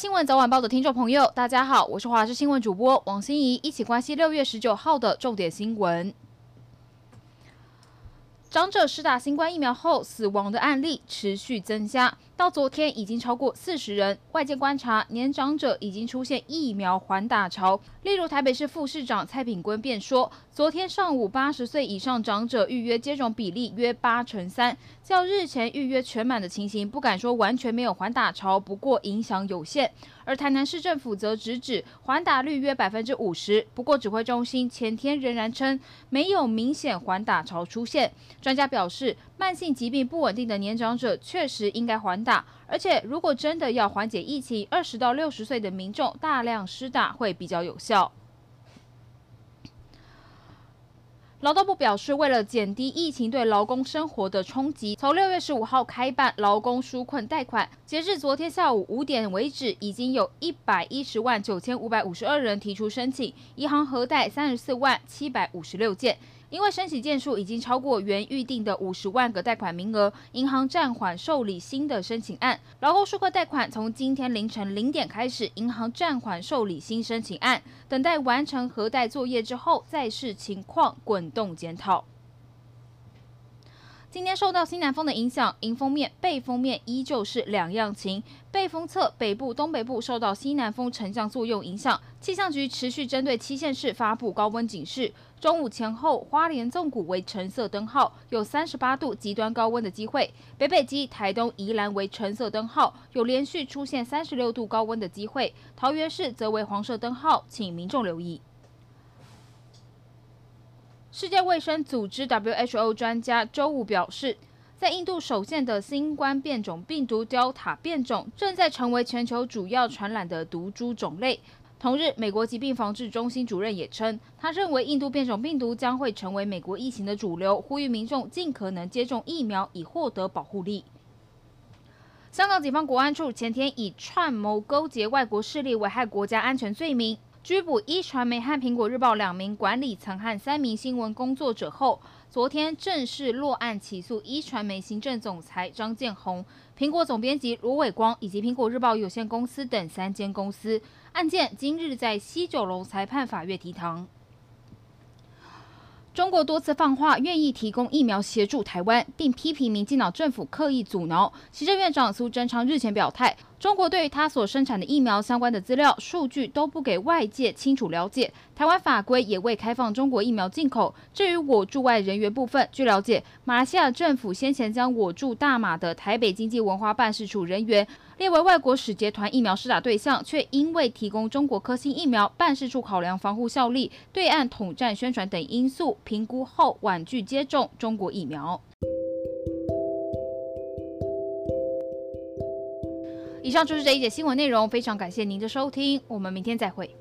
新闻早晚报的听众朋友，大家好，我是华视新闻主播王心怡，一起关心六月十九号的重点新闻。长者施打新冠疫苗后死亡的案例持续增加，到昨天已经超过四十人。外界观察，年长者已经出现疫苗缓打潮。例如，台北市副市长蔡炳坤便说，昨天上午八十岁以上长者预约接种比例约八成三，较日前预约全满的情形，不敢说完全没有缓打潮，不过影响有限。而台南市政府则直指缓打率约百分之五十，不过指挥中心前天仍然称没有明显缓打潮出现。专家表示，慢性疾病不稳定的年长者确实应该缓打，而且如果真的要缓解疫情，二十到六十岁的民众大量施打会比较有效。劳动部表示，为了减低疫情对劳工生活的冲击，从六月十五号开办劳工纾困贷款，截至昨天下午五点为止，已经有一百一十万九千五百五十二人提出申请，银行核贷三十四万七百五十六件。因为申请件数已经超过原预定的五十万个贷款名额，银行暂缓受理新的申请案。劳工纾困贷款从今天凌晨零点开始，银行暂缓受理新申请案，等待完成核贷作业之后，再视情况滚动检讨。今天受到西南风的影响，迎风面、背风面依旧是两样晴。背风侧北部、东北部受到西南风沉降作用影响，气象局持续针对七县市发布高温警示。中午前后，花莲纵谷为橙色灯号，有三十八度极端高温的机会；北北基、台东、宜兰为橙色灯号，有连续出现三十六度高温的机会；桃园市则为黄色灯号，请民众留意。世界卫生组织 WHO 专家周五表示，在印度首现的新冠变种病毒 Delta 变种正在成为全球主要传染的毒株种类。同日，美国疾病防治中心主任也称，他认为印度变种病毒将会成为美国疫情的主流，呼吁民众尽可能接种疫苗以获得保护力。香港警方国安处前天以串谋勾结外国势力危害国家安全罪名。拘捕一传媒和苹果日报两名管理层和三名新闻工作者后，昨天正式落案起诉一传媒行政总裁张建宏、苹果总编辑卢伟光以及苹果日报有限公司等三间公司。案件今日在西九龙裁判法院提堂。中国多次放话愿意提供疫苗协助台湾，并批评民进党政府刻意阻挠。行政院长苏贞昌日前表态。中国对于他所生产的疫苗相关的资料、数据都不给外界清楚了解。台湾法规也未开放中国疫苗进口。至于我驻外人员部分，据了解，马来西亚政府先前将我驻大马的台北经济文化办事处人员列为外国使节团疫苗施打对象，却因为提供中国科兴疫苗，办事处考量防护效力、对岸统战宣传等因素，评估后婉拒接种中国疫苗。以上就是这一节新闻内容，非常感谢您的收听，我们明天再会。